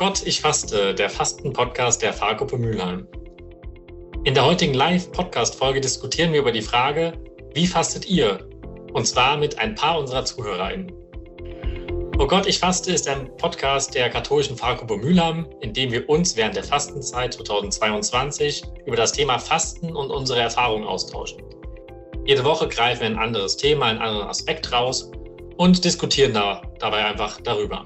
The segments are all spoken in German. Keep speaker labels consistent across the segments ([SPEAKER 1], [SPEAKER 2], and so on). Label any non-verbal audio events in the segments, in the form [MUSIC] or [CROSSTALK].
[SPEAKER 1] Gott, ich faste, der Fasten-Podcast der Fahrgruppe Mülheim. In der heutigen Live-Podcast-Folge diskutieren wir über die Frage, wie fastet ihr? Und zwar mit ein paar unserer ZuhörerInnen. Oh Gott, ich faste ist ein Podcast der katholischen Fahrgruppe Mülheim, in dem wir uns während der Fastenzeit 2022 über das Thema Fasten und unsere Erfahrungen austauschen. Jede Woche greifen wir ein anderes Thema, einen anderen Aspekt raus und diskutieren da, dabei einfach darüber.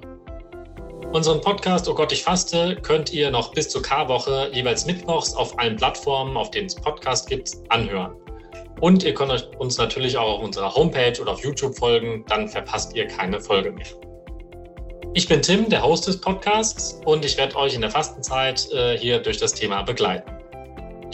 [SPEAKER 1] Unseren Podcast Oh Gott, ich faste könnt ihr noch bis zur K-Woche jeweils mittwochs auf allen Plattformen, auf denen es Podcast gibt, anhören. Und ihr könnt uns natürlich auch auf unserer Homepage oder auf YouTube folgen, dann verpasst ihr keine Folge mehr. Ich bin Tim, der Host des Podcasts und ich werde euch in der Fastenzeit äh, hier durch das Thema begleiten.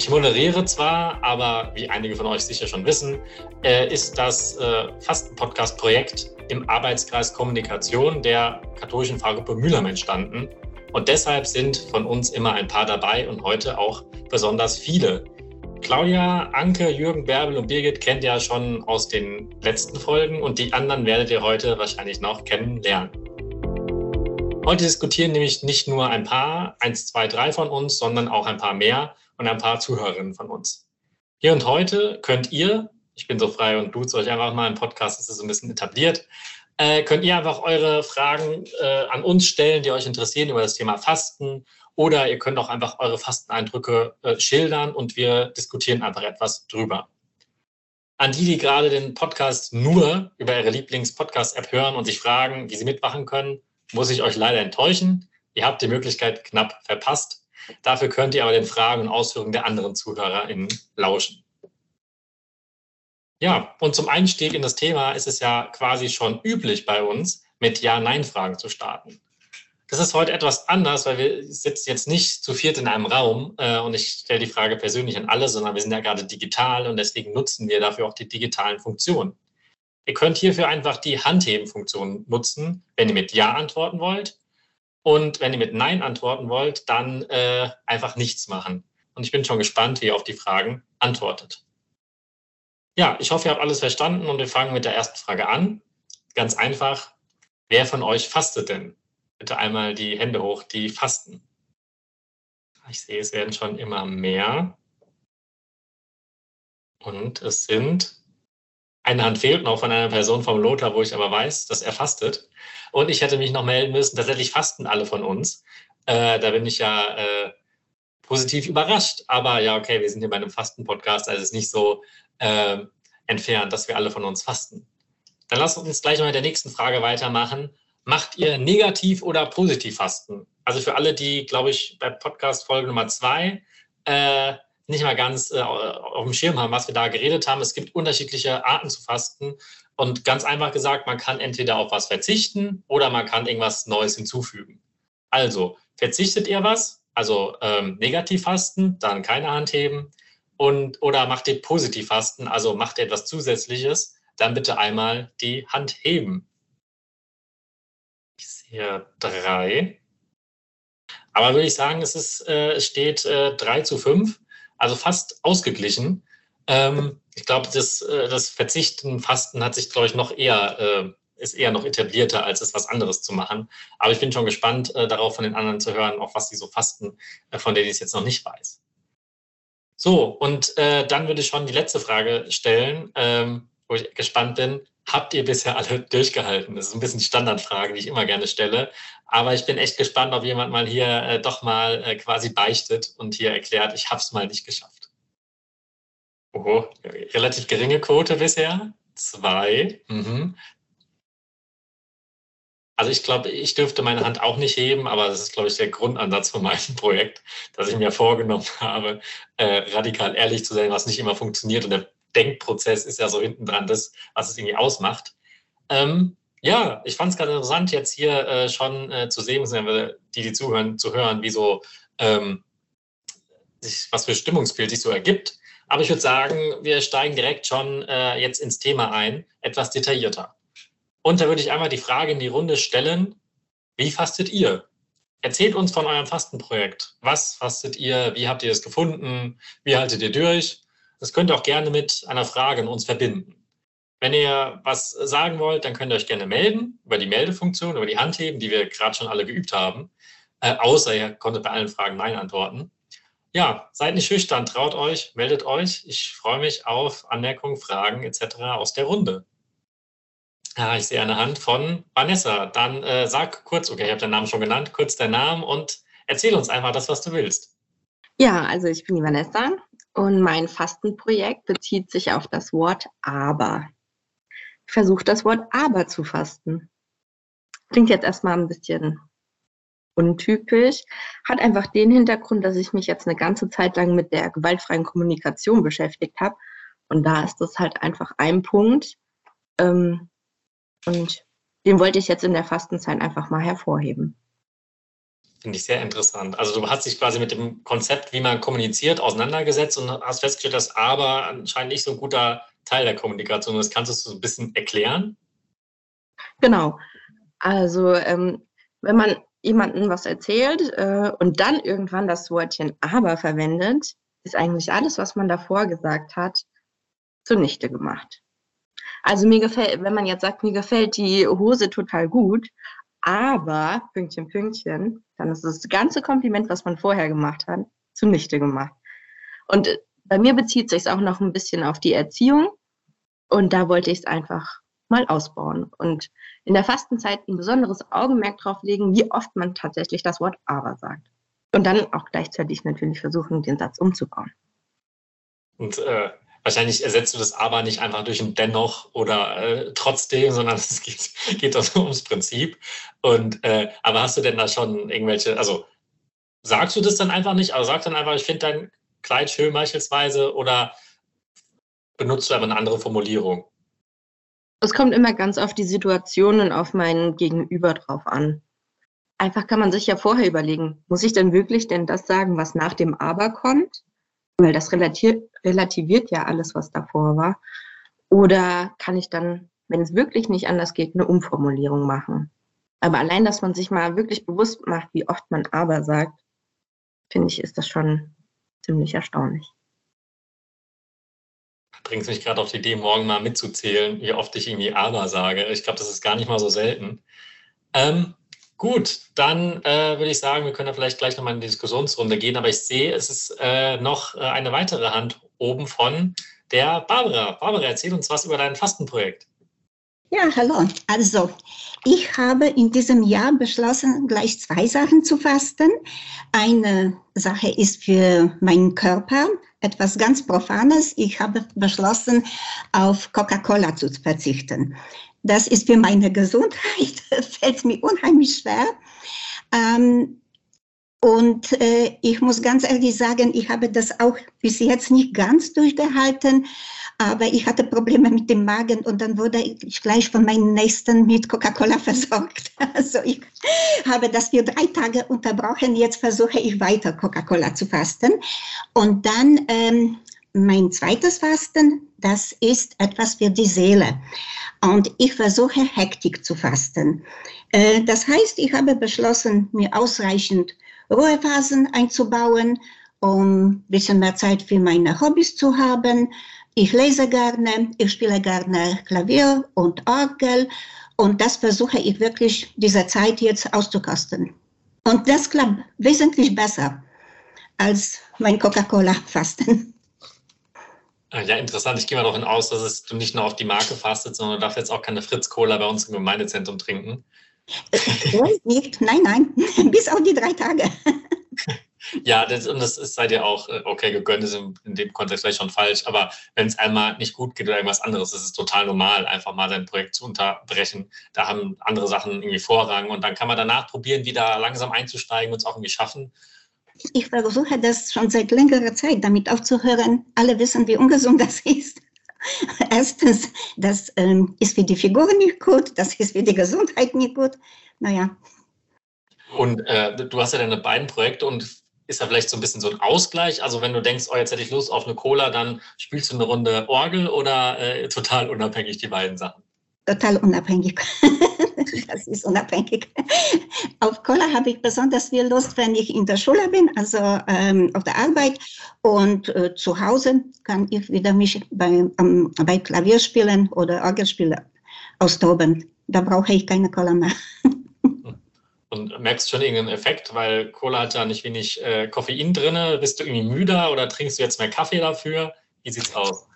[SPEAKER 1] Ich moderiere zwar, aber wie einige von euch sicher schon wissen, äh, ist das äh, Fasten-Podcast-Projekt im Arbeitskreis Kommunikation der katholischen Fahrgruppe Mülheim entstanden. Und deshalb sind von uns immer ein paar dabei und heute auch besonders viele. Claudia, Anke, Jürgen, Bärbel und Birgit kennt ihr ja schon aus den letzten Folgen und die anderen werdet ihr heute wahrscheinlich noch kennenlernen. Heute diskutieren nämlich nicht nur ein paar, eins, zwei, drei von uns, sondern auch ein paar mehr und ein paar Zuhörerinnen von uns. Hier und heute könnt ihr, ich bin so frei und duze euch einfach mal im Podcast, ist es so ein bisschen etabliert. Äh, könnt ihr einfach eure Fragen äh, an uns stellen, die euch interessieren über das Thema Fasten oder ihr könnt auch einfach eure Fasteneindrücke äh, schildern und wir diskutieren einfach etwas drüber. An die, die gerade den Podcast nur über ihre Lieblings-Podcast-App hören und sich fragen, wie sie mitmachen können, muss ich euch leider enttäuschen. Ihr habt die Möglichkeit knapp verpasst. Dafür könnt ihr aber den Fragen und Ausführungen der anderen ZuhörerInnen lauschen. Ja, und zum Einstieg in das Thema ist es ja quasi schon üblich bei uns, mit Ja-Nein-Fragen zu starten. Das ist heute etwas anders, weil wir sitzen jetzt nicht zu viert in einem Raum äh, und ich stelle die Frage persönlich an alle, sondern wir sind ja gerade digital und deswegen nutzen wir dafür auch die digitalen Funktionen. Ihr könnt hierfür einfach die Handheben-Funktion nutzen, wenn ihr mit Ja antworten wollt. Und wenn ihr mit Nein antworten wollt, dann äh, einfach nichts machen. Und ich bin schon gespannt, wie ihr auf die Fragen antwortet. Ja, ich hoffe, ihr habt alles verstanden und wir fangen mit der ersten Frage an. Ganz einfach, wer von euch fastet denn? Bitte einmal die Hände hoch, die fasten. Ich sehe, es werden schon immer mehr. Und es sind, eine Hand fehlt noch von einer Person vom Lothar, wo ich aber weiß, dass er fastet. Und ich hätte mich noch melden müssen, tatsächlich fasten alle von uns. Äh, da bin ich ja äh, positiv überrascht. Aber ja, okay, wir sind hier bei einem Fasten-Podcast, also es ist nicht so, äh, entfernt, dass wir alle von uns fasten. Dann lasst uns gleich mal mit der nächsten Frage weitermachen. Macht ihr negativ oder positiv Fasten? Also für alle, die, glaube ich, bei Podcast Folge Nummer zwei äh, nicht mal ganz äh, auf dem Schirm haben, was wir da geredet haben. Es gibt unterschiedliche Arten zu fasten. Und ganz einfach gesagt, man kann entweder auf was verzichten oder man kann irgendwas Neues hinzufügen. Also, verzichtet ihr was, also ähm, negativ fasten, dann keine Hand heben und, oder macht ihr Positivfasten, also macht ihr etwas Zusätzliches, dann bitte einmal die Hand heben. Ich sehe drei. Aber würde ich sagen, es, ist, äh, es steht äh, 3 zu 5, also fast ausgeglichen. Ähm, ich glaube, das, äh, das Verzichten, Fasten hat sich, glaube ich, noch eher, äh, ist eher noch etablierter, als es was anderes zu machen. Aber ich bin schon gespannt, äh, darauf von den anderen zu hören, auch was sie so fasten, äh, von denen ich es jetzt noch nicht weiß. So, und äh, dann würde ich schon die letzte Frage stellen, ähm, wo ich gespannt bin. Habt ihr bisher alle [LAUGHS] durchgehalten? Das ist ein bisschen die Standardfrage, die ich immer gerne stelle. Aber ich bin echt gespannt, ob jemand mal hier äh, doch mal äh, quasi beichtet und hier erklärt, ich habe es mal nicht geschafft. Oho, relativ geringe Quote bisher. Zwei. Mhm. Also ich glaube, ich dürfte meine Hand auch nicht heben, aber das ist, glaube ich, der Grundansatz von meinem Projekt, dass ich mir vorgenommen [LAUGHS] habe, äh, radikal ehrlich zu sein, was nicht immer funktioniert. Und der Denkprozess ist ja so hinten dran das, was es irgendwie ausmacht. Ähm, ja, ich fand es ganz interessant, jetzt hier äh, schon äh, zu sehen, die, die zuhören, zu hören, wie so, ähm, sich, was für Stimmungsbild sich so ergibt. Aber ich würde sagen, wir steigen direkt schon äh, jetzt ins Thema ein, etwas detaillierter. Und da würde ich einmal die Frage in die Runde stellen, wie fastet ihr? Erzählt uns von eurem Fastenprojekt. Was fastet ihr? Wie habt ihr es gefunden? Wie haltet ihr durch? Das könnt ihr auch gerne mit einer Frage in uns verbinden. Wenn ihr was sagen wollt, dann könnt ihr euch gerne melden über die Meldefunktion, über die Handheben, die wir gerade schon alle geübt haben. Äh, außer ihr konntet bei allen Fragen Nein antworten. Ja, seid nicht schüchtern, traut euch, meldet euch. Ich freue mich auf Anmerkungen, Fragen etc. aus der Runde. Ja, ich sehe eine Hand von Vanessa. Dann äh, sag kurz, okay, ich habe deinen Namen schon genannt, kurz deinen Namen und erzähl uns einfach das, was du willst.
[SPEAKER 2] Ja, also ich bin die Vanessa und mein Fastenprojekt bezieht sich auf das Wort aber. Ich versuche das Wort aber zu fasten. Klingt jetzt erstmal ein bisschen untypisch, hat einfach den Hintergrund, dass ich mich jetzt eine ganze Zeit lang mit der gewaltfreien Kommunikation beschäftigt habe. Und da ist das halt einfach ein Punkt. Ähm, und den wollte ich jetzt in der Fastenzeit einfach mal hervorheben.
[SPEAKER 1] Finde ich sehr interessant. Also du hast dich quasi mit dem Konzept, wie man kommuniziert, auseinandergesetzt und hast festgestellt, dass aber anscheinend nicht so ein guter Teil der Kommunikation ist. Kannst du so ein bisschen erklären?
[SPEAKER 2] Genau. Also ähm, wenn man jemandem was erzählt äh, und dann irgendwann das Wortchen aber verwendet, ist eigentlich alles, was man davor gesagt hat, zunichte gemacht. Also mir gefällt, wenn man jetzt sagt, mir gefällt die Hose total gut, aber Pünktchen, Pünktchen, dann ist das ganze Kompliment, was man vorher gemacht hat, zunichte gemacht. Und äh, bei mir bezieht sich es auch noch ein bisschen auf die Erziehung. Und da wollte ich es einfach mal ausbauen. Und in der Fastenzeit ein besonderes Augenmerk drauf legen, wie oft man tatsächlich das Wort aber sagt. Und dann auch gleichzeitig natürlich versuchen, den Satz umzubauen.
[SPEAKER 1] Und äh, wahrscheinlich ersetzt du das aber nicht einfach durch ein dennoch oder äh, trotzdem, sondern es [LAUGHS] geht, geht doch ums Prinzip. Und äh, aber hast du denn da schon irgendwelche, also sagst du das dann einfach nicht, aber sagst dann einfach, ich finde dein Kleid schön beispielsweise oder benutzt du einfach eine andere Formulierung?
[SPEAKER 2] Es kommt immer ganz auf die Situation und auf mein Gegenüber drauf an. Einfach kann man sich ja vorher überlegen, muss ich denn wirklich denn das sagen, was nach dem Aber kommt? Weil das relativiert ja alles, was davor war. Oder kann ich dann, wenn es wirklich nicht anders geht, eine Umformulierung machen? Aber allein, dass man sich mal wirklich bewusst macht, wie oft man aber sagt, finde ich, ist das schon ziemlich erstaunlich
[SPEAKER 1] bringt mich gerade auf die Idee, morgen mal mitzuzählen, wie oft ich irgendwie aber sage. Ich glaube, das ist gar nicht mal so selten. Ähm, gut, dann äh, würde ich sagen, wir können ja vielleicht gleich nochmal in die Diskussionsrunde gehen, aber ich sehe, es ist äh, noch äh, eine weitere Hand oben von der Barbara. Barbara, erzähl uns was über dein Fastenprojekt.
[SPEAKER 3] Ja, hallo. Also, ich habe in diesem Jahr beschlossen, gleich zwei Sachen zu fasten. Eine Sache ist für meinen Körper, etwas ganz Profanes. Ich habe beschlossen, auf Coca-Cola zu verzichten. Das ist für meine [LAUGHS] Gesundheit, fällt mir unheimlich schwer. Ähm, und äh, ich muss ganz ehrlich sagen, ich habe das auch bis jetzt nicht ganz durchgehalten, aber ich hatte Probleme mit dem Magen und dann wurde ich gleich von meinen Nächsten mit Coca-Cola [LAUGHS] versorgt. Also ich habe das für drei Tage unterbrochen. Jetzt versuche ich weiter Coca-Cola zu fasten. Und dann ähm, mein zweites Fasten, das ist etwas für die Seele. Und ich versuche Hektik zu fasten. Äh, das heißt, ich habe beschlossen, mir ausreichend Ruhephasen einzubauen, um ein bisschen mehr Zeit für meine Hobbys zu haben ich lese gerne, ich spiele gerne Klavier und Orgel und das versuche ich wirklich diese Zeit jetzt auszukosten. Und das klappt wesentlich besser als mein Coca-Cola-Fasten.
[SPEAKER 1] Ah, ja, interessant. Ich gehe mal davon aus, dass du nicht nur auf die Marke fastet, sondern du darfst jetzt auch keine Fritz-Cola bei uns im Gemeindezentrum trinken.
[SPEAKER 3] Nicht, nein, nein, [LAUGHS] bis auf die drei Tage.
[SPEAKER 1] Ja, das, und das ist seid ihr auch, äh, okay, gegönnt ist in, in dem Kontext vielleicht schon falsch, aber wenn es einmal nicht gut geht oder irgendwas anderes, ist es total normal, einfach mal sein Projekt zu unterbrechen. Da haben andere Sachen irgendwie Vorrang und dann kann man danach probieren, wieder langsam einzusteigen und es auch irgendwie schaffen.
[SPEAKER 3] Ich versuche das schon seit längerer Zeit, damit aufzuhören. Alle wissen, wie ungesund das ist. [LAUGHS] Erstens, das ähm, ist für die Figur nicht gut, das ist für die Gesundheit nicht gut. Naja.
[SPEAKER 1] Und äh, du hast ja deine beiden Projekte und ist ja vielleicht so ein bisschen so ein Ausgleich. Also wenn du denkst, oh, jetzt hätte ich Lust auf eine Cola, dann spielst du eine Runde Orgel oder äh, total unabhängig die beiden Sachen?
[SPEAKER 3] Total unabhängig. [LAUGHS] [LAUGHS] das ist unabhängig. Auf Cola habe ich besonders viel Lust, wenn ich in der Schule bin, also ähm, auf der Arbeit. Und äh, zu Hause kann ich wieder mich bei, ähm, bei Klavierspielen oder Orgelspielen austoben. Da brauche ich keine Cola mehr. [LAUGHS]
[SPEAKER 1] Und merkst schon irgendeinen Effekt, weil Cola hat ja nicht wenig äh, Koffein drin. Bist du irgendwie müder oder trinkst du jetzt mehr Kaffee dafür? Wie sieht's aus?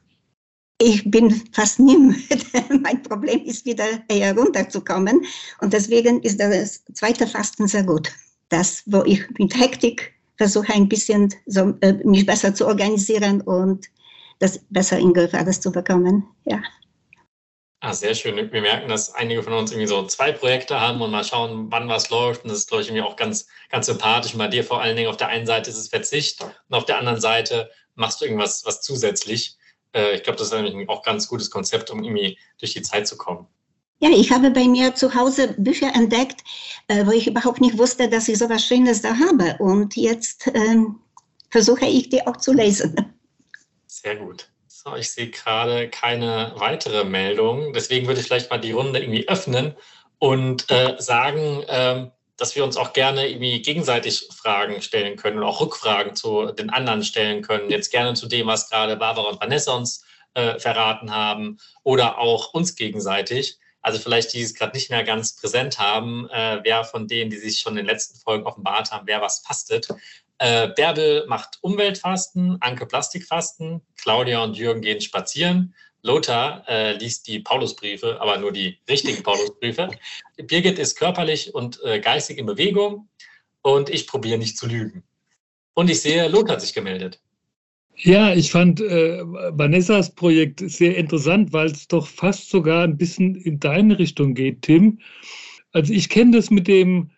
[SPEAKER 3] Ich bin fast nie müde. [LAUGHS] mein Problem ist wieder eher runterzukommen. Und deswegen ist das zweite Fasten sehr gut. Das, wo ich mit Hektik versuche, ein bisschen so, äh, mich besser zu organisieren und das besser in Griff alles zu bekommen. Ja.
[SPEAKER 1] Ah, sehr schön. Wir merken, dass einige von uns irgendwie so zwei Projekte haben und mal schauen, wann was läuft. Und das ist, glaube ich, irgendwie auch ganz, ganz sympathisch. Und bei dir vor allen Dingen auf der einen Seite ist es Verzicht und auf der anderen Seite machst du irgendwas was zusätzlich. Äh, ich glaube, das ist nämlich auch ein ganz gutes Konzept, um irgendwie durch die Zeit zu kommen.
[SPEAKER 3] Ja, ich habe bei mir zu Hause Bücher entdeckt, äh, wo ich überhaupt nicht wusste, dass ich so was Schönes da habe. Und jetzt ähm, versuche ich die auch zu lesen.
[SPEAKER 1] Sehr gut. So, ich sehe gerade keine weitere Meldung. Deswegen würde ich vielleicht mal die Runde irgendwie öffnen und äh, sagen, ähm, dass wir uns auch gerne irgendwie gegenseitig Fragen stellen können und auch Rückfragen zu den anderen stellen können. Jetzt gerne zu dem, was gerade Barbara und Vanessa uns äh, verraten haben oder auch uns gegenseitig. Also vielleicht die es gerade nicht mehr ganz präsent haben, äh, wer von denen, die sich schon in den letzten Folgen offenbart haben, wer was fastet. Äh, Bärbel macht Umweltfasten, Anke Plastikfasten, Claudia und Jürgen gehen spazieren. Lothar äh, liest die Paulusbriefe, aber nur die richtigen Paulusbriefe. Birgit ist körperlich und äh, geistig in Bewegung und ich probiere nicht zu lügen. Und ich sehe, Lothar hat sich gemeldet.
[SPEAKER 4] Ja, ich fand äh, Vanessas Projekt sehr interessant, weil es doch fast sogar ein bisschen in deine Richtung geht, Tim. Also ich kenne das mit dem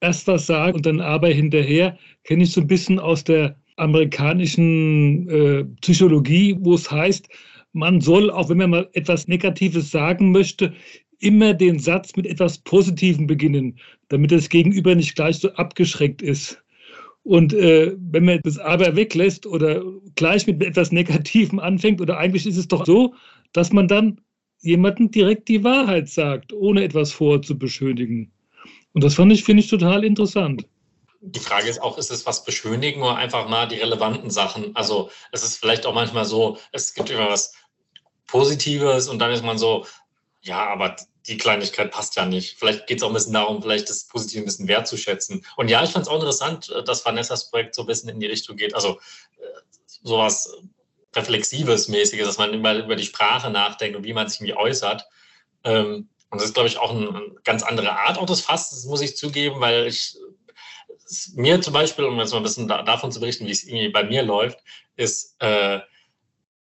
[SPEAKER 4] erst was sagen und dann aber hinterher, kenne ich so ein bisschen aus der amerikanischen äh, Psychologie, wo es heißt, man soll, auch wenn man mal etwas Negatives sagen möchte, immer den Satz mit etwas Positivem beginnen, damit das Gegenüber nicht gleich so abgeschreckt ist. Und äh, wenn man das aber weglässt oder gleich mit etwas Negativem anfängt, oder eigentlich ist es doch so, dass man dann jemandem direkt die Wahrheit sagt, ohne etwas vorzubeschönigen. Und das fand ich, finde ich total interessant.
[SPEAKER 1] Die Frage ist auch, ist es was beschönigen oder einfach mal die relevanten Sachen? Also es ist vielleicht auch manchmal so, es gibt immer was Positives und dann ist man so, ja, aber die Kleinigkeit passt ja nicht. Vielleicht geht es auch ein bisschen darum, vielleicht das Positive ein bisschen wertzuschätzen. Und ja, ich fand es auch interessant, äh, dass Vanessas Projekt so ein bisschen in die Richtung geht. Also äh, sowas Reflexives, mäßiges, dass man immer über die Sprache nachdenkt und wie man sich irgendwie äußert. Ähm, und das ist, glaube ich, auch eine ganz andere Art auch des Fastes, muss ich zugeben, weil ich mir zum Beispiel, um jetzt mal ein bisschen davon zu berichten, wie es irgendwie bei mir läuft, ist, äh,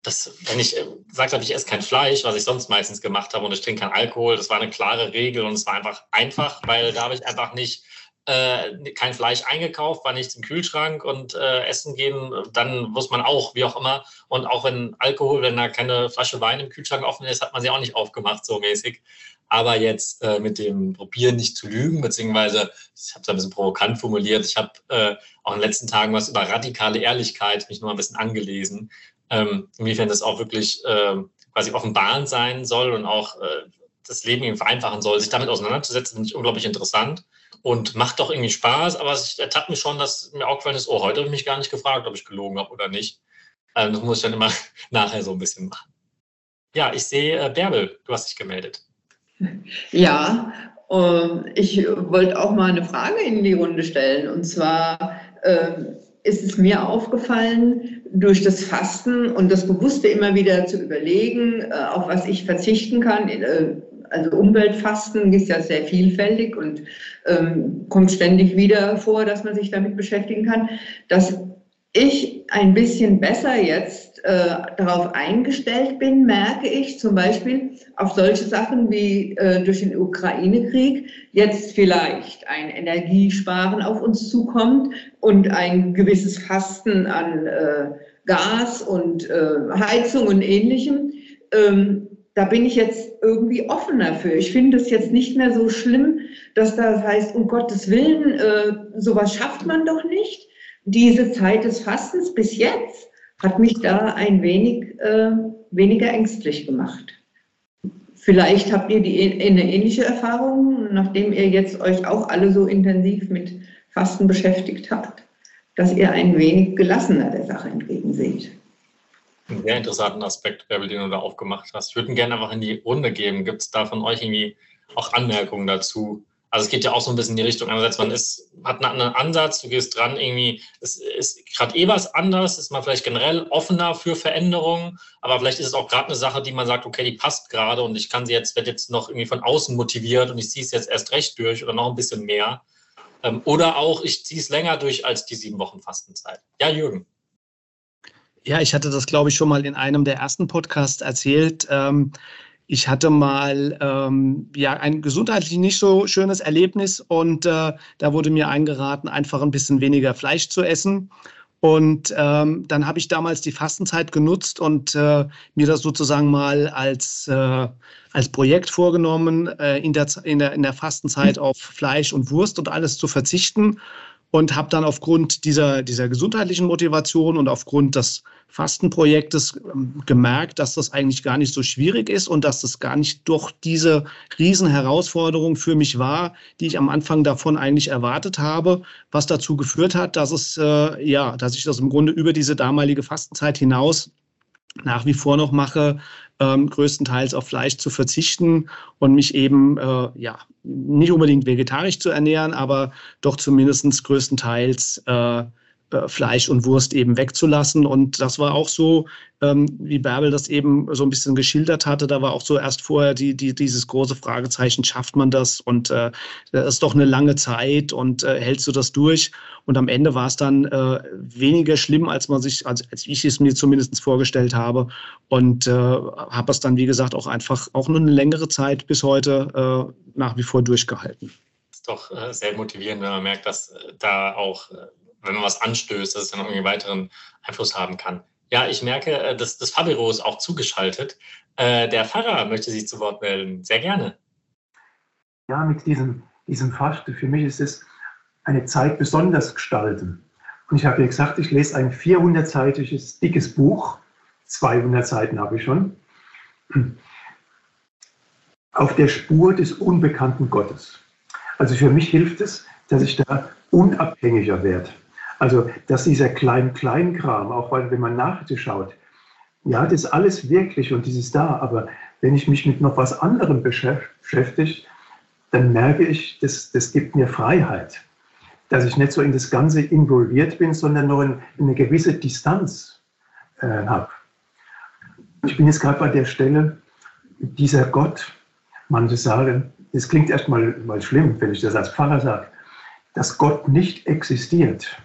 [SPEAKER 1] dass, wenn ich äh, gesagt habe, ich esse kein Fleisch, was ich sonst meistens gemacht habe und ich trinke keinen Alkohol, das war eine klare Regel und es war einfach einfach, weil da habe ich einfach nicht äh, kein Fleisch eingekauft, war nichts im Kühlschrank und äh, essen gehen, dann muss man auch, wie auch immer. Und auch wenn Alkohol, wenn da keine Flasche Wein im Kühlschrank offen ist, hat man sie auch nicht aufgemacht, so mäßig. Aber jetzt äh, mit dem Probieren nicht zu lügen, beziehungsweise, ich habe es ein bisschen provokant formuliert, ich habe äh, auch in den letzten Tagen was über radikale Ehrlichkeit mich nur ein bisschen angelesen, ähm, inwiefern das auch wirklich äh, quasi offenbarend sein soll und auch äh, das Leben eben vereinfachen soll. Sich damit auseinanderzusetzen, finde ich unglaublich interessant und macht doch irgendwie Spaß, aber es ertappt mich schon, dass mir aufgefallen ist, oh, heute habe ich mich gar nicht gefragt, ob ich gelogen habe oder nicht. Ähm, das muss ich dann immer [LAUGHS] nachher so ein bisschen machen. Ja, ich sehe, äh, Bärbel, du hast dich gemeldet.
[SPEAKER 5] Ja, äh, ich wollte auch mal eine Frage in die Runde stellen. Und zwar äh, ist es mir aufgefallen, durch das Fasten und das Bewusste immer wieder zu überlegen, äh, auf was ich verzichten kann. Äh, also Umweltfasten ist ja sehr vielfältig und ähm, kommt ständig wieder vor, dass man sich damit beschäftigen kann, dass ich ein bisschen besser jetzt äh, darauf eingestellt bin, merke ich zum Beispiel auf solche Sachen wie äh, durch den Ukraine-Krieg jetzt vielleicht ein Energiesparen auf uns zukommt und ein gewisses Fasten an äh, Gas und äh, Heizung und ähnlichem. Ähm, da bin ich jetzt irgendwie offener für. Ich finde es jetzt nicht mehr so schlimm, dass das heißt, um Gottes Willen, äh, sowas schafft man doch nicht diese Zeit des Fastens bis jetzt hat mich da ein wenig äh, weniger ängstlich gemacht. Vielleicht habt ihr die, eine ähnliche Erfahrung, nachdem ihr jetzt euch auch alle so intensiv mit Fasten beschäftigt habt, dass ihr ein wenig gelassener der Sache entgegenseht.
[SPEAKER 1] Einen sehr interessanten Aspekt, Bärbel, den du da aufgemacht hast. Ich würde ihn gerne einfach in die Runde geben. Gibt es da von euch irgendwie auch Anmerkungen dazu? Also es geht ja auch so ein bisschen in die Richtung. Einerseits, man ist, hat einen anderen Ansatz, du gehst dran, irgendwie, es ist gerade eh was anders, ist man vielleicht generell offener für Veränderungen, aber vielleicht ist es auch gerade eine Sache, die man sagt, okay, die passt gerade und ich kann sie jetzt, werde jetzt noch irgendwie von außen motiviert und ich ziehe es jetzt erst recht durch oder noch ein bisschen mehr. Ähm, oder auch, ich ziehe es länger durch als die sieben Wochen Fastenzeit. Ja, Jürgen.
[SPEAKER 6] Ja, ich hatte das, glaube ich, schon mal in einem der ersten Podcasts erzählt. Ähm, ich hatte mal ähm, ja ein gesundheitlich nicht so schönes Erlebnis und äh, da wurde mir eingeraten, einfach ein bisschen weniger Fleisch zu essen. Und ähm, dann habe ich damals die Fastenzeit genutzt und äh, mir das sozusagen mal als, äh, als Projekt vorgenommen, äh, in, der, in, der, in der Fastenzeit auf Fleisch und Wurst und alles zu verzichten und habe dann aufgrund dieser, dieser gesundheitlichen Motivation und aufgrund des Fastenprojektes ähm, gemerkt, dass das eigentlich gar nicht so schwierig ist und dass das gar nicht durch diese Riesenherausforderung für mich war, die ich am Anfang davon eigentlich erwartet habe, was dazu geführt hat, dass es äh, ja, dass ich das im Grunde über diese damalige Fastenzeit hinaus nach wie vor noch mache, ähm, größtenteils auf Fleisch zu verzichten und mich eben äh, ja nicht unbedingt vegetarisch zu ernähren, aber doch zumindest größtenteils äh, Fleisch und Wurst eben wegzulassen. Und das war auch so, ähm, wie Bärbel das eben so ein bisschen geschildert hatte, da war auch so erst vorher die, die, dieses große Fragezeichen, schafft man das? Und äh, das ist doch eine lange Zeit und äh, hältst du das durch? Und am Ende war es dann äh, weniger schlimm, als man sich, als, als ich es mir zumindest vorgestellt habe. Und äh, habe es dann, wie gesagt, auch einfach auch nur eine längere Zeit bis heute äh, nach wie vor durchgehalten.
[SPEAKER 1] Das ist doch äh, sehr motivierend, wenn man merkt, dass äh, da auch äh, wenn man was anstößt, dass es dann irgendwie weiteren Einfluss haben kann. Ja, ich merke, äh, dass das Fabiro ist auch zugeschaltet. Äh, der Pfarrer möchte sich zu Wort melden. Sehr gerne.
[SPEAKER 7] Ja, mit diesem, diesem Fasten, für mich ist es eine Zeit besonders gestalten. Und ich habe ja gesagt, ich lese ein 400-seitiges, dickes Buch. 200 Seiten habe ich schon. Auf der Spur des unbekannten Gottes. Also für mich hilft es, dass ich da unabhängiger werde. Also, dass dieser Klein-Klein-Kram, auch wenn man nachschaut, ja, das ist alles wirklich und das ist da, aber wenn ich mich mit noch was anderem beschäftige, dann merke ich, das, das gibt mir Freiheit. Dass ich nicht so in das Ganze involviert bin, sondern nur in, in eine gewisse Distanz äh, habe. Ich bin jetzt gerade bei der Stelle, dieser Gott, manche sagen, es klingt erstmal mal schlimm, wenn ich das als Pfarrer sage, dass Gott nicht existiert.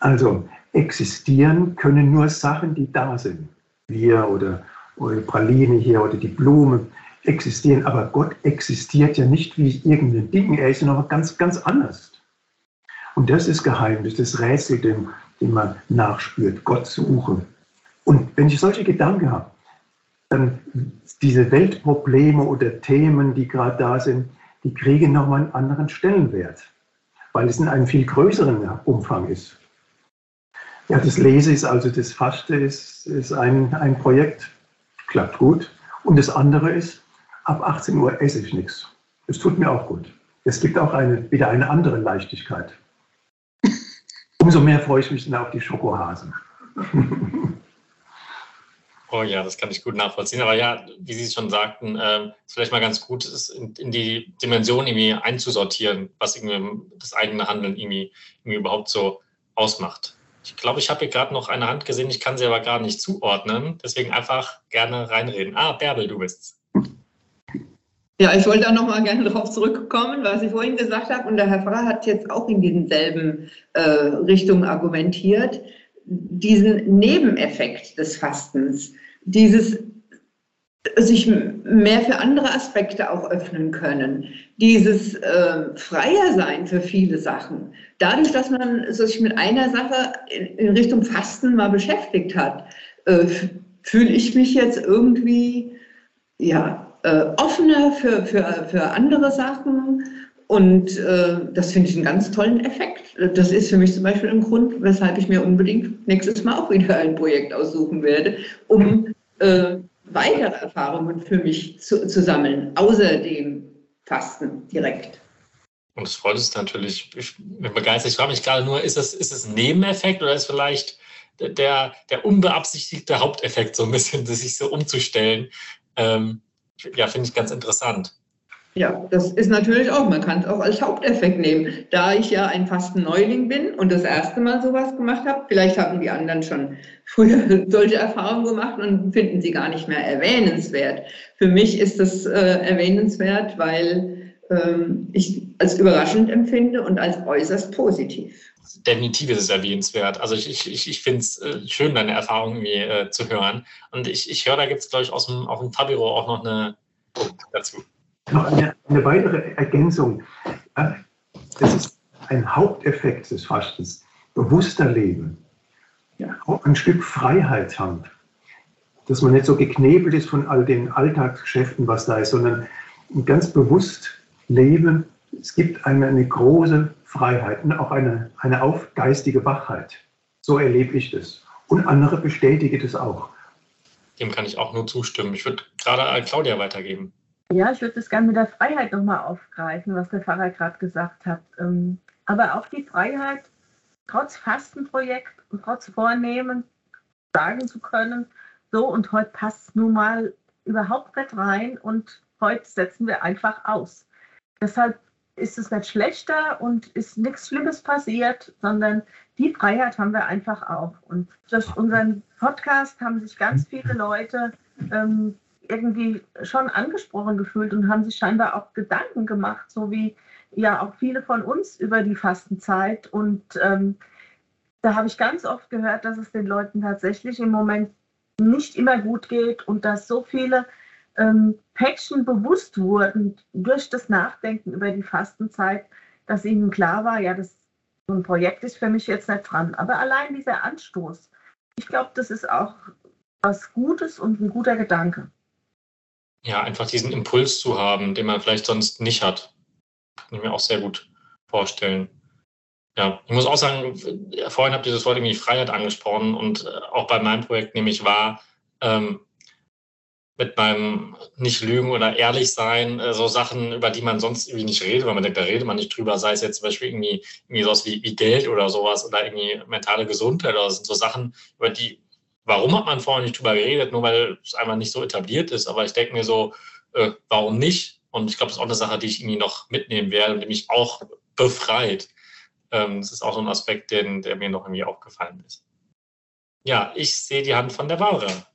[SPEAKER 7] Also existieren können nur Sachen, die da sind. Wir oder, oder Praline hier oder die Blume existieren, aber Gott existiert ja nicht wie irgendein Ding, er ist ja noch ganz, ganz anders. Und das ist Geheimnis, das Rätsel, dem, dem man nachspürt, Gott suchen. Und wenn ich solche Gedanken habe, dann diese Weltprobleme oder Themen, die gerade da sind, die kriegen nochmal einen anderen Stellenwert, weil es in einem viel größeren Umfang ist. Ja, das Lese ist also das Faste ist, ist ein, ein Projekt, klappt gut. Und das andere ist, ab 18 Uhr esse ich nichts. Es tut mir auch gut. Es gibt auch eine, wieder eine andere Leichtigkeit. [LAUGHS] Umso mehr freue ich mich dann auf die Schokohasen. [LAUGHS]
[SPEAKER 1] Oh ja, das kann ich gut nachvollziehen. Aber ja, wie Sie es schon sagten, äh, ist vielleicht mal ganz gut, ist in, in, die Dimension irgendwie einzusortieren, was irgendwie das eigene Handeln irgendwie, irgendwie überhaupt so ausmacht. Ich glaube, ich habe hier gerade noch eine Hand gesehen, ich kann sie aber gar nicht zuordnen. Deswegen einfach gerne reinreden. Ah, Bärbel, du bist's.
[SPEAKER 5] Ja, ich wollte da nochmal gerne darauf zurückkommen, was ich vorhin gesagt habe. Und der Herr Pfarrer hat jetzt auch in dieselben äh, Richtungen argumentiert. Diesen Nebeneffekt des Fastens, dieses sich mehr für andere Aspekte auch öffnen können. Dieses äh, freier sein für viele Sachen. Dadurch, dass man sich mit einer Sache in, in Richtung Fasten mal beschäftigt hat, äh, fühle ich mich jetzt irgendwie ja, äh, offener für, für, für andere Sachen. Und äh, das finde ich einen ganz tollen Effekt. Das ist für mich zum Beispiel ein Grund, weshalb ich mir unbedingt nächstes Mal auch wieder ein Projekt aussuchen werde, um äh, weitere Erfahrungen für mich zu, zu sammeln, außer dem Fasten direkt.
[SPEAKER 1] Und es freut uns natürlich, ich bin begeistert. Ich frage mich gerade nur, ist es, ist ein Nebeneffekt oder ist vielleicht der, der unbeabsichtigte Haupteffekt so ein bisschen, [LAUGHS] sich so umzustellen? Ähm, ja, finde ich ganz interessant.
[SPEAKER 5] Ja, das ist natürlich auch, man kann es auch als Haupteffekt nehmen. Da ich ja ein Fastenneuling bin und das erste Mal sowas gemacht habe, vielleicht haben die anderen schon früher [LAUGHS] solche Erfahrungen gemacht und finden sie gar nicht mehr erwähnenswert. Für mich ist das äh, erwähnenswert, weil ähm, ich als überraschend empfinde und als äußerst positiv.
[SPEAKER 1] Definitiv ist es erwähnenswert. Also ich, ich, ich finde es äh, schön, deine Erfahrungen äh, zu hören. Und ich, ich höre, da gibt es, glaube ich, aus dem, auf dem Fabiro auch noch eine Punkt dazu.
[SPEAKER 7] Noch eine, eine weitere Ergänzung. Das ist ein Haupteffekt des Fastens. Bewusster Leben. Ja. Auch ein Stück Freiheit haben. Dass man nicht so geknebelt ist von all den Alltagsgeschäften, was da ist, sondern ganz bewusst leben. Es gibt eine, eine große Freiheit und auch eine, eine aufgeistige Wachheit. So erlebe ich das. Und andere bestätigen das auch.
[SPEAKER 1] Dem kann ich auch nur zustimmen. Ich würde gerade an Claudia weitergeben.
[SPEAKER 8] Ja, ich würde das gerne mit der Freiheit nochmal aufgreifen, was der Pfarrer gerade gesagt hat. Ähm, aber auch die Freiheit, trotz Fastenprojekt und trotz Vornehmen sagen zu können, so und heute passt es nun mal überhaupt nicht rein und heute setzen wir einfach aus. Deshalb ist es nicht schlechter und ist nichts Schlimmes passiert, sondern die Freiheit haben wir einfach auch. Und durch unseren Podcast haben sich ganz viele Leute ähm, irgendwie schon angesprochen gefühlt und haben sich scheinbar auch Gedanken gemacht, so wie ja auch viele von uns über die Fastenzeit. Und ähm, da habe ich ganz oft gehört, dass es den Leuten tatsächlich im Moment nicht immer gut geht und dass so viele ähm, Päckchen bewusst wurden durch das Nachdenken über die Fastenzeit, dass ihnen klar war, ja, das so ein Projekt ist für mich jetzt nicht dran. Aber allein dieser Anstoß, ich glaube, das ist auch was Gutes und ein guter Gedanke
[SPEAKER 1] ja, einfach diesen Impuls zu haben, den man vielleicht sonst nicht hat. Kann ich mir auch sehr gut vorstellen. Ja, ich muss auch sagen, vorhin habt ihr das Wort irgendwie Freiheit angesprochen und äh, auch bei meinem Projekt nehme ich wahr, ähm, mit meinem nicht lügen oder ehrlich sein, äh, so Sachen, über die man sonst irgendwie nicht redet, weil man denkt, da redet man nicht drüber, sei es jetzt zum Beispiel irgendwie, irgendwie sowas wie, wie Geld oder sowas oder irgendwie mentale Gesundheit oder sind so Sachen, über die Warum hat man vorher nicht drüber geredet? Nur weil es einfach nicht so etabliert ist. Aber ich denke mir so, äh, warum nicht? Und ich glaube, das ist auch eine Sache, die ich irgendwie noch mitnehmen werde und die mich auch befreit. Ähm, das ist auch so ein Aspekt, den, der mir noch irgendwie aufgefallen ist. Ja, ich sehe die Hand von der Barbara.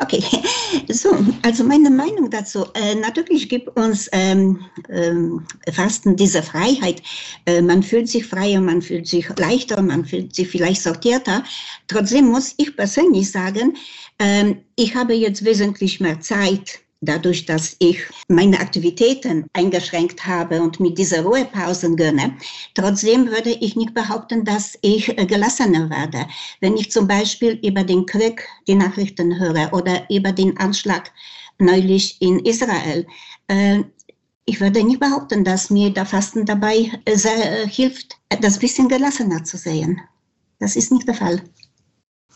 [SPEAKER 3] Okay, [LAUGHS] so, also meine Meinung dazu. Äh, natürlich gibt uns ähm, ähm, Fasten diese Freiheit. Äh, man fühlt sich freier, man fühlt sich leichter, man fühlt sich vielleicht sortierter. Trotzdem muss ich persönlich sagen, äh, ich habe jetzt wesentlich mehr Zeit dadurch, dass ich meine Aktivitäten eingeschränkt habe und mit dieser Ruhepausen gönne. Trotzdem würde ich nicht behaupten, dass ich äh, gelassener werde. Wenn ich zum Beispiel über den Krieg die Nachrichten höre oder über den Anschlag neulich in Israel, äh, ich würde nicht behaupten, dass mir der Fasten dabei äh, sehr hilft, das bisschen gelassener zu sehen. Das ist nicht der Fall.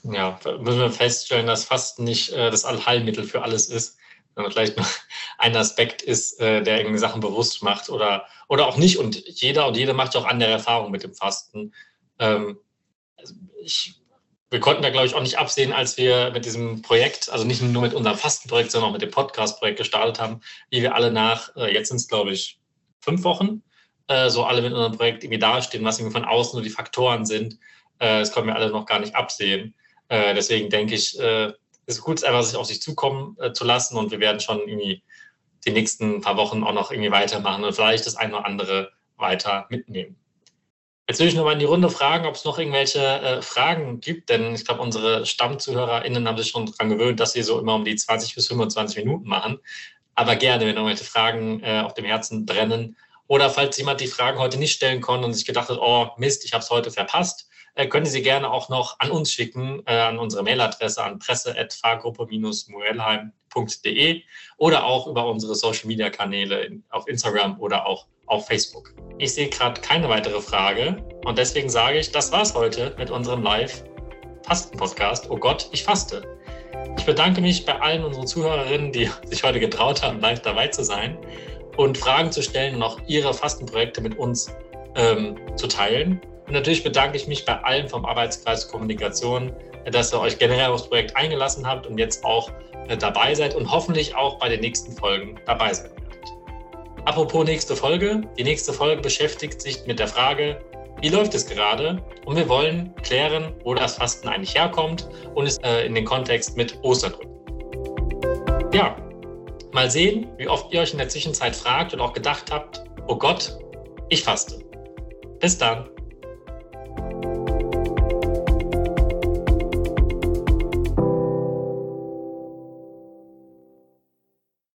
[SPEAKER 1] Ja, müssen wir feststellen, dass Fasten nicht das Allheilmittel für alles ist vielleicht noch [LAUGHS] ein Aspekt ist, äh, der irgendwie Sachen bewusst macht oder, oder auch nicht. Und jeder und jede macht ja auch andere Erfahrungen mit dem Fasten. Ähm, also ich, wir konnten da, glaube ich, auch nicht absehen, als wir mit diesem Projekt, also nicht nur mit unserem Fastenprojekt, sondern auch mit dem Podcast-Projekt gestartet haben, wie wir alle nach, äh, jetzt sind es, glaube ich, fünf Wochen, äh, so alle mit unserem Projekt irgendwie dastehen, was irgendwie von außen nur die Faktoren sind. das können wir alle noch gar nicht absehen. deswegen denke ich, ist gut, einfach sich auf sich zukommen äh, zu lassen und wir werden schon irgendwie die nächsten paar Wochen auch noch irgendwie weitermachen und vielleicht das eine oder andere weiter mitnehmen. Jetzt will ich noch mal in die Runde fragen, ob es noch irgendwelche äh, Fragen gibt, denn ich glaube, unsere StammzuhörerInnen haben sich schon daran gewöhnt, dass sie so immer um die 20 bis 25 Minuten machen. Aber gerne, wenn irgendwelche Fragen äh, auf dem Herzen brennen. Oder falls jemand die Fragen heute nicht stellen konnte und sich gedacht hat, oh Mist, ich habe es heute verpasst, können Sie gerne auch noch an uns schicken, äh, an unsere Mailadresse an presse.fahrgruppe-muelheim.de oder auch über unsere Social-Media-Kanäle auf Instagram oder auch auf Facebook. Ich sehe gerade keine weitere Frage und deswegen sage ich, das war's heute mit unserem Live-Fasten-Podcast. Oh Gott, ich faste. Ich bedanke mich bei allen unseren Zuhörerinnen, die sich heute getraut haben, live dabei zu sein und Fragen zu stellen und auch ihre Fastenprojekte mit uns ähm, zu teilen. Und natürlich bedanke ich mich bei allen vom Arbeitskreis Kommunikation, dass ihr euch generell aufs Projekt eingelassen habt und jetzt auch äh, dabei seid und hoffentlich auch bei den nächsten Folgen dabei sein werdet. Apropos nächste Folge. Die nächste Folge beschäftigt sich mit der Frage, wie läuft es gerade? Und wir wollen klären, wo das Fasten eigentlich herkommt und es äh, in den Kontext mit Ostern rücken. Ja, mal sehen, wie oft ihr euch in der Zwischenzeit fragt und auch gedacht habt, oh Gott, ich faste. Bis dann.